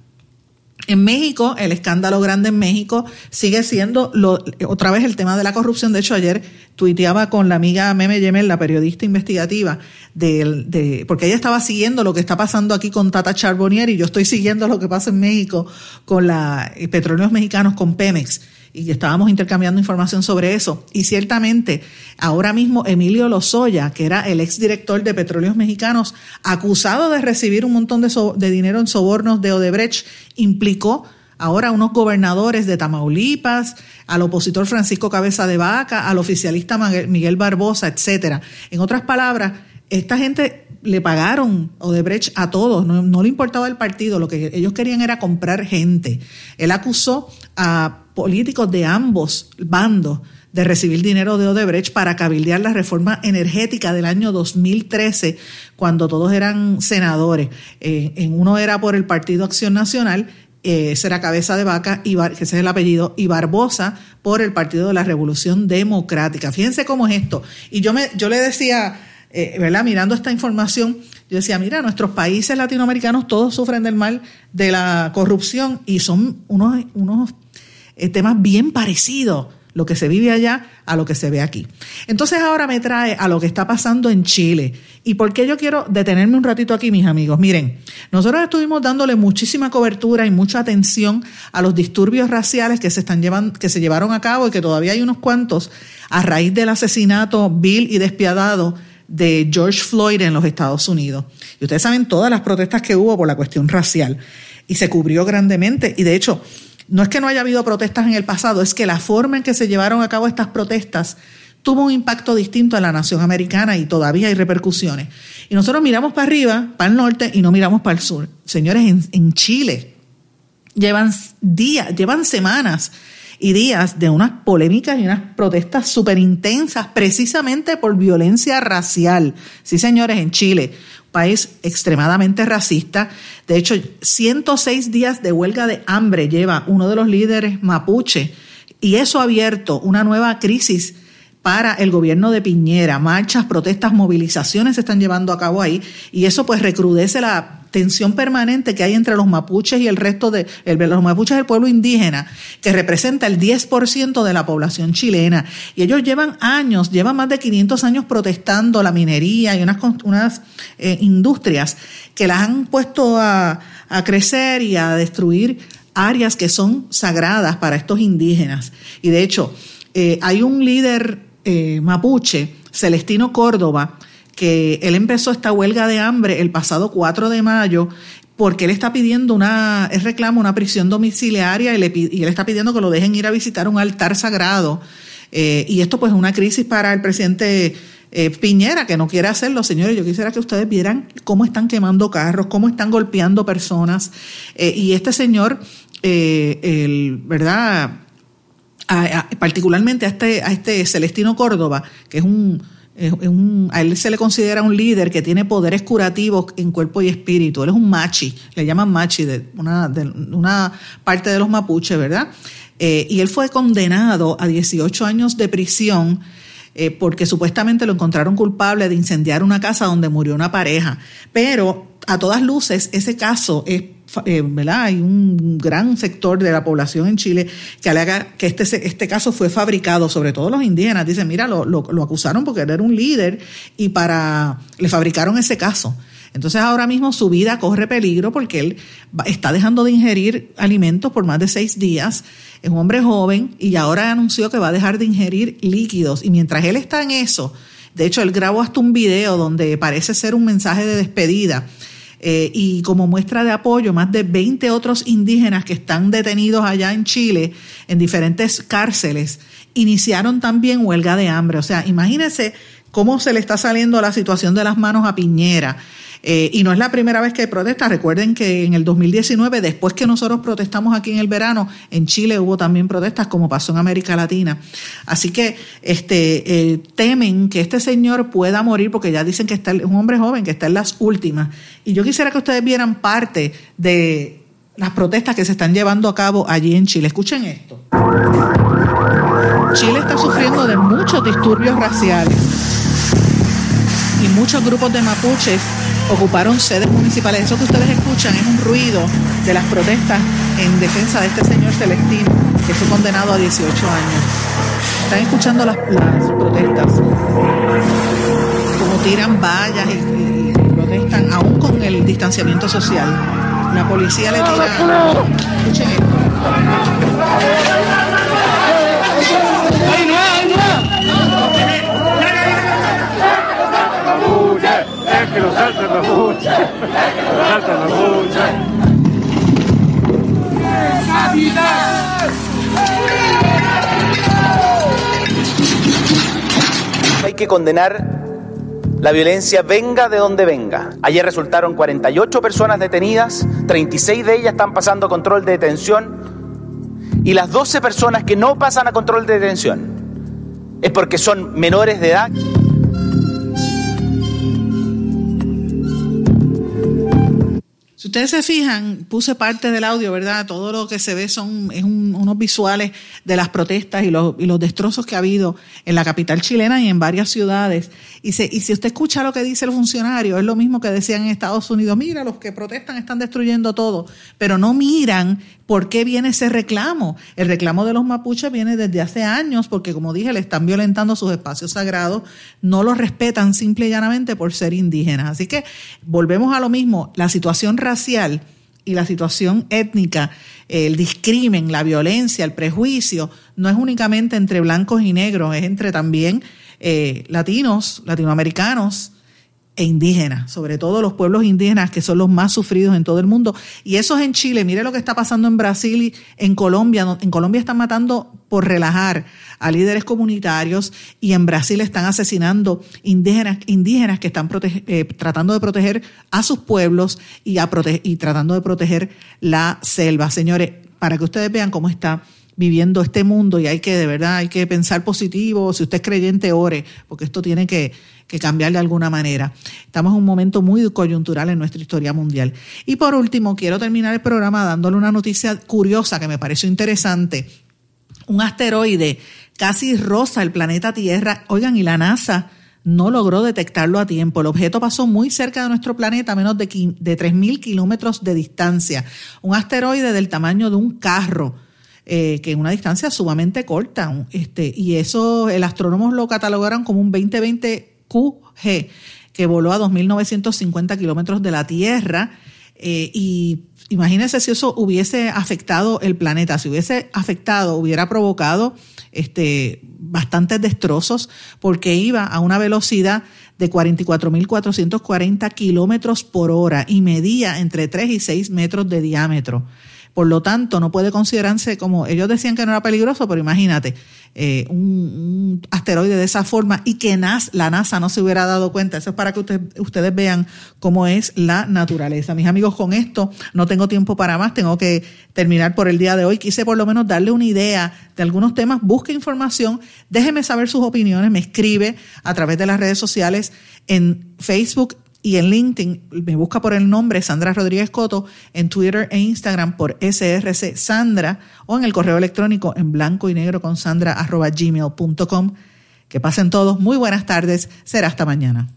En México, el escándalo grande en México sigue siendo lo, otra vez el tema de la corrupción. De hecho, ayer tuiteaba con la amiga Meme Yemel, la periodista investigativa, de, de, porque ella estaba siguiendo lo que está pasando aquí con Tata Charbonnier y yo estoy siguiendo lo que pasa en México con la eh, petróleos mexicanos con Pemex y estábamos intercambiando información sobre eso. Y ciertamente, ahora mismo Emilio Lozoya, que era el exdirector de Petróleos Mexicanos, acusado de recibir un montón de, de dinero en sobornos de Odebrecht, implicó ahora unos gobernadores de Tamaulipas, al opositor Francisco Cabeza de Vaca, al oficialista Miguel Barbosa, etcétera. En otras palabras, esta gente le pagaron Odebrecht a todos, no, no, le importaba el partido, lo que ellos querían era comprar gente. Él acusó a políticos de ambos bandos de recibir dinero de Odebrecht para cabildear la reforma energética del año 2013, cuando todos eran senadores. Eh, en uno era por el Partido Acción Nacional, eh, será cabeza de vaca, que ese es el apellido, y Barbosa por el Partido de la Revolución Democrática. Fíjense cómo es esto. Y yo, me, yo le decía eh, ¿verdad? Mirando esta información, yo decía, mira, nuestros países latinoamericanos todos sufren del mal de la corrupción y son unos, unos temas bien parecidos lo que se vive allá a lo que se ve aquí. Entonces ahora me trae a lo que está pasando en Chile. ¿Y por qué yo quiero detenerme un ratito aquí, mis amigos? Miren, nosotros estuvimos dándole muchísima cobertura y mucha atención a los disturbios raciales que se están llevando, que se llevaron a cabo y que todavía hay unos cuantos a raíz del asesinato vil y despiadado de George Floyd en los Estados Unidos. Y ustedes saben todas las protestas que hubo por la cuestión racial. Y se cubrió grandemente. Y de hecho, no es que no haya habido protestas en el pasado, es que la forma en que se llevaron a cabo estas protestas tuvo un impacto distinto en la nación americana y todavía hay repercusiones. Y nosotros miramos para arriba, para el norte, y no miramos para el sur. Señores, en, Chile llevan días, llevan semanas y días de unas polémicas y unas protestas súper intensas precisamente por violencia racial. Sí, señores, en Chile, país extremadamente racista. De hecho, 106 días de huelga de hambre lleva uno de los líderes mapuche y eso ha abierto una nueva crisis para el gobierno de Piñera. Marchas, protestas, movilizaciones se están llevando a cabo ahí y eso pues recrudece la tensión permanente que hay entre los mapuches y el resto de los mapuches del pueblo indígena, que representa el 10% de la población chilena. Y ellos llevan años, llevan más de 500 años protestando la minería y unas, unas eh, industrias que las han puesto a, a crecer y a destruir áreas que son sagradas para estos indígenas. Y de hecho, eh, hay un líder eh, mapuche, Celestino Córdoba, que él empezó esta huelga de hambre el pasado 4 de mayo porque él está pidiendo una, él reclama una prisión domiciliaria y, le, él está pidiendo que lo dejen ir a visitar un altar sagrado. Eh, y esto pues es una crisis para el presidente eh, Piñera, que no quiere hacerlo. Señores, yo quisiera que ustedes vieran cómo están quemando carros, cómo están golpeando personas. y este señor, el, ¿verdad? particularmente a este, a este Celestino Córdoba, que es un, a él se le considera un líder que tiene poderes curativos en cuerpo y espíritu. Él es un machi, le llaman machi de una, de una parte de los mapuches, ¿verdad? Eh, y él fue condenado a 18 años de prisión eh, porque supuestamente lo encontraron culpable de incendiar una casa donde murió una pareja. Pero a todas luces, ese caso es eh, ¿verdad? Hay un gran sector de la población en Chile que alega que este, este caso fue fabricado, sobre todo los indígenas. Dicen, mira, lo, lo, lo acusaron porque él era un líder y para le fabricaron ese caso. Entonces ahora mismo su vida corre peligro porque él está dejando de ingerir alimentos por más de seis días. Es un hombre joven y ahora anunció que va a dejar de ingerir líquidos. Y mientras él está en eso, de hecho él grabó hasta un video donde parece ser un mensaje de despedida. Eh, y como muestra de apoyo, más de 20 otros indígenas que están detenidos allá en Chile, en diferentes cárceles, iniciaron también huelga de hambre. O sea, imagínense cómo se le está saliendo la situación de las manos a Piñera. Eh, y no es la primera vez que hay protestas. Recuerden que en el 2019, después que nosotros protestamos aquí en el verano, en Chile hubo también protestas, como pasó en América Latina. Así que este, eh, temen que este señor pueda morir, porque ya dicen que está es un hombre joven, que está en las últimas. Y yo quisiera que ustedes vieran parte de las protestas que se están llevando a cabo allí en Chile. Escuchen esto. Chile está sufriendo de muchos disturbios raciales y muchos grupos de mapuches ocuparon sedes municipales. Eso que ustedes escuchan es un ruido de las protestas en defensa de este señor Celestino, que fue condenado a 18 años. Están escuchando las, protestas, como tiran vallas y, protestan, aún con el distanciamiento social. La policía le tira. Escuchen esto. Que nos saltan las muchas, nos saltan. Hay que condenar la violencia venga de donde venga. Ayer resultaron 48 personas detenidas, 36 de ellas están pasando control de detención y las 12 personas que no pasan a control de detención es porque son menores de edad. Si ustedes se fijan, puse parte del audio, ¿verdad? Todo lo que se ve son es unos visuales de las protestas y los, y los destrozos que ha habido en la capital chilena y en varias ciudades. Y, y si usted escucha lo que dice el funcionario, es lo mismo que decían en Estados Unidos, mira, los que protestan están destruyendo todo, pero no miran ¿Por qué viene ese reclamo? El reclamo de los mapuches viene desde hace años porque, como dije, le están violentando sus espacios sagrados, no los respetan simple y llanamente por ser indígenas. Así que volvemos a lo mismo, la situación racial y la situación étnica, el discrimen, la violencia, el prejuicio, no es únicamente entre blancos y negros, es entre también eh, latinos, latinoamericanos, e indígenas, sobre todo los pueblos indígenas que son los más sufridos en todo el mundo. Y eso es en Chile. Mire lo que está pasando en Brasil y en Colombia. En Colombia están matando por relajar a líderes comunitarios y en Brasil están asesinando indígenas, indígenas que están eh, tratando de proteger a sus pueblos y, tratando de proteger la selva. Señores, para que ustedes vean cómo está viviendo este mundo y hay que, de verdad, hay que pensar positivo. Si usted es creyente, ore, porque esto tiene que que cambiar de alguna manera. Estamos en un momento muy coyuntural en nuestra historia mundial. Y por último, quiero terminar el programa dándole una noticia curiosa que me pareció interesante. Un asteroide casi rosa el planeta Tierra. Oigan, y la NASA no logró detectarlo a tiempo. El objeto pasó muy cerca de nuestro planeta, a menos de, de 3.000 kilómetros de distancia. Un asteroide del tamaño de un carro. Eh, que en una distancia sumamente corta. Este, y eso, el astrónomos lo catalogaron como un 2020 QG, que voló a 2.950 kilómetros de la Tierra. Eh, y imagínense si eso hubiese afectado el planeta, si hubiese afectado, hubiera provocado este, bastantes destrozos, porque iba a una velocidad de 44.440 kilómetros por hora y medía entre 3 y 6 metros de diámetro Por lo tanto, no puede considerarse como, ellos decían que no era peligroso, pero imagínate, eh, un, asteroide de esa forma y que la NASA no se hubiera dado cuenta. Eso es para que ustedes vean cómo es la naturaleza. Mis amigos, con esto no tengo tiempo para más, tengo que terminar por el día de hoy. Quise por lo menos darle una idea de algunos temas. Busque información, déjeme saber sus opiniones, me escribe a través de las redes sociales en Facebook y en LinkedIn me busca por el nombre Sandra Rodríguez Coto, en Twitter e Instagram por SRC Sandra o en el correo electrónico en blanco y negro con sandra arroba gmail.com. Que pasen todos muy buenas tardes, será hasta mañana.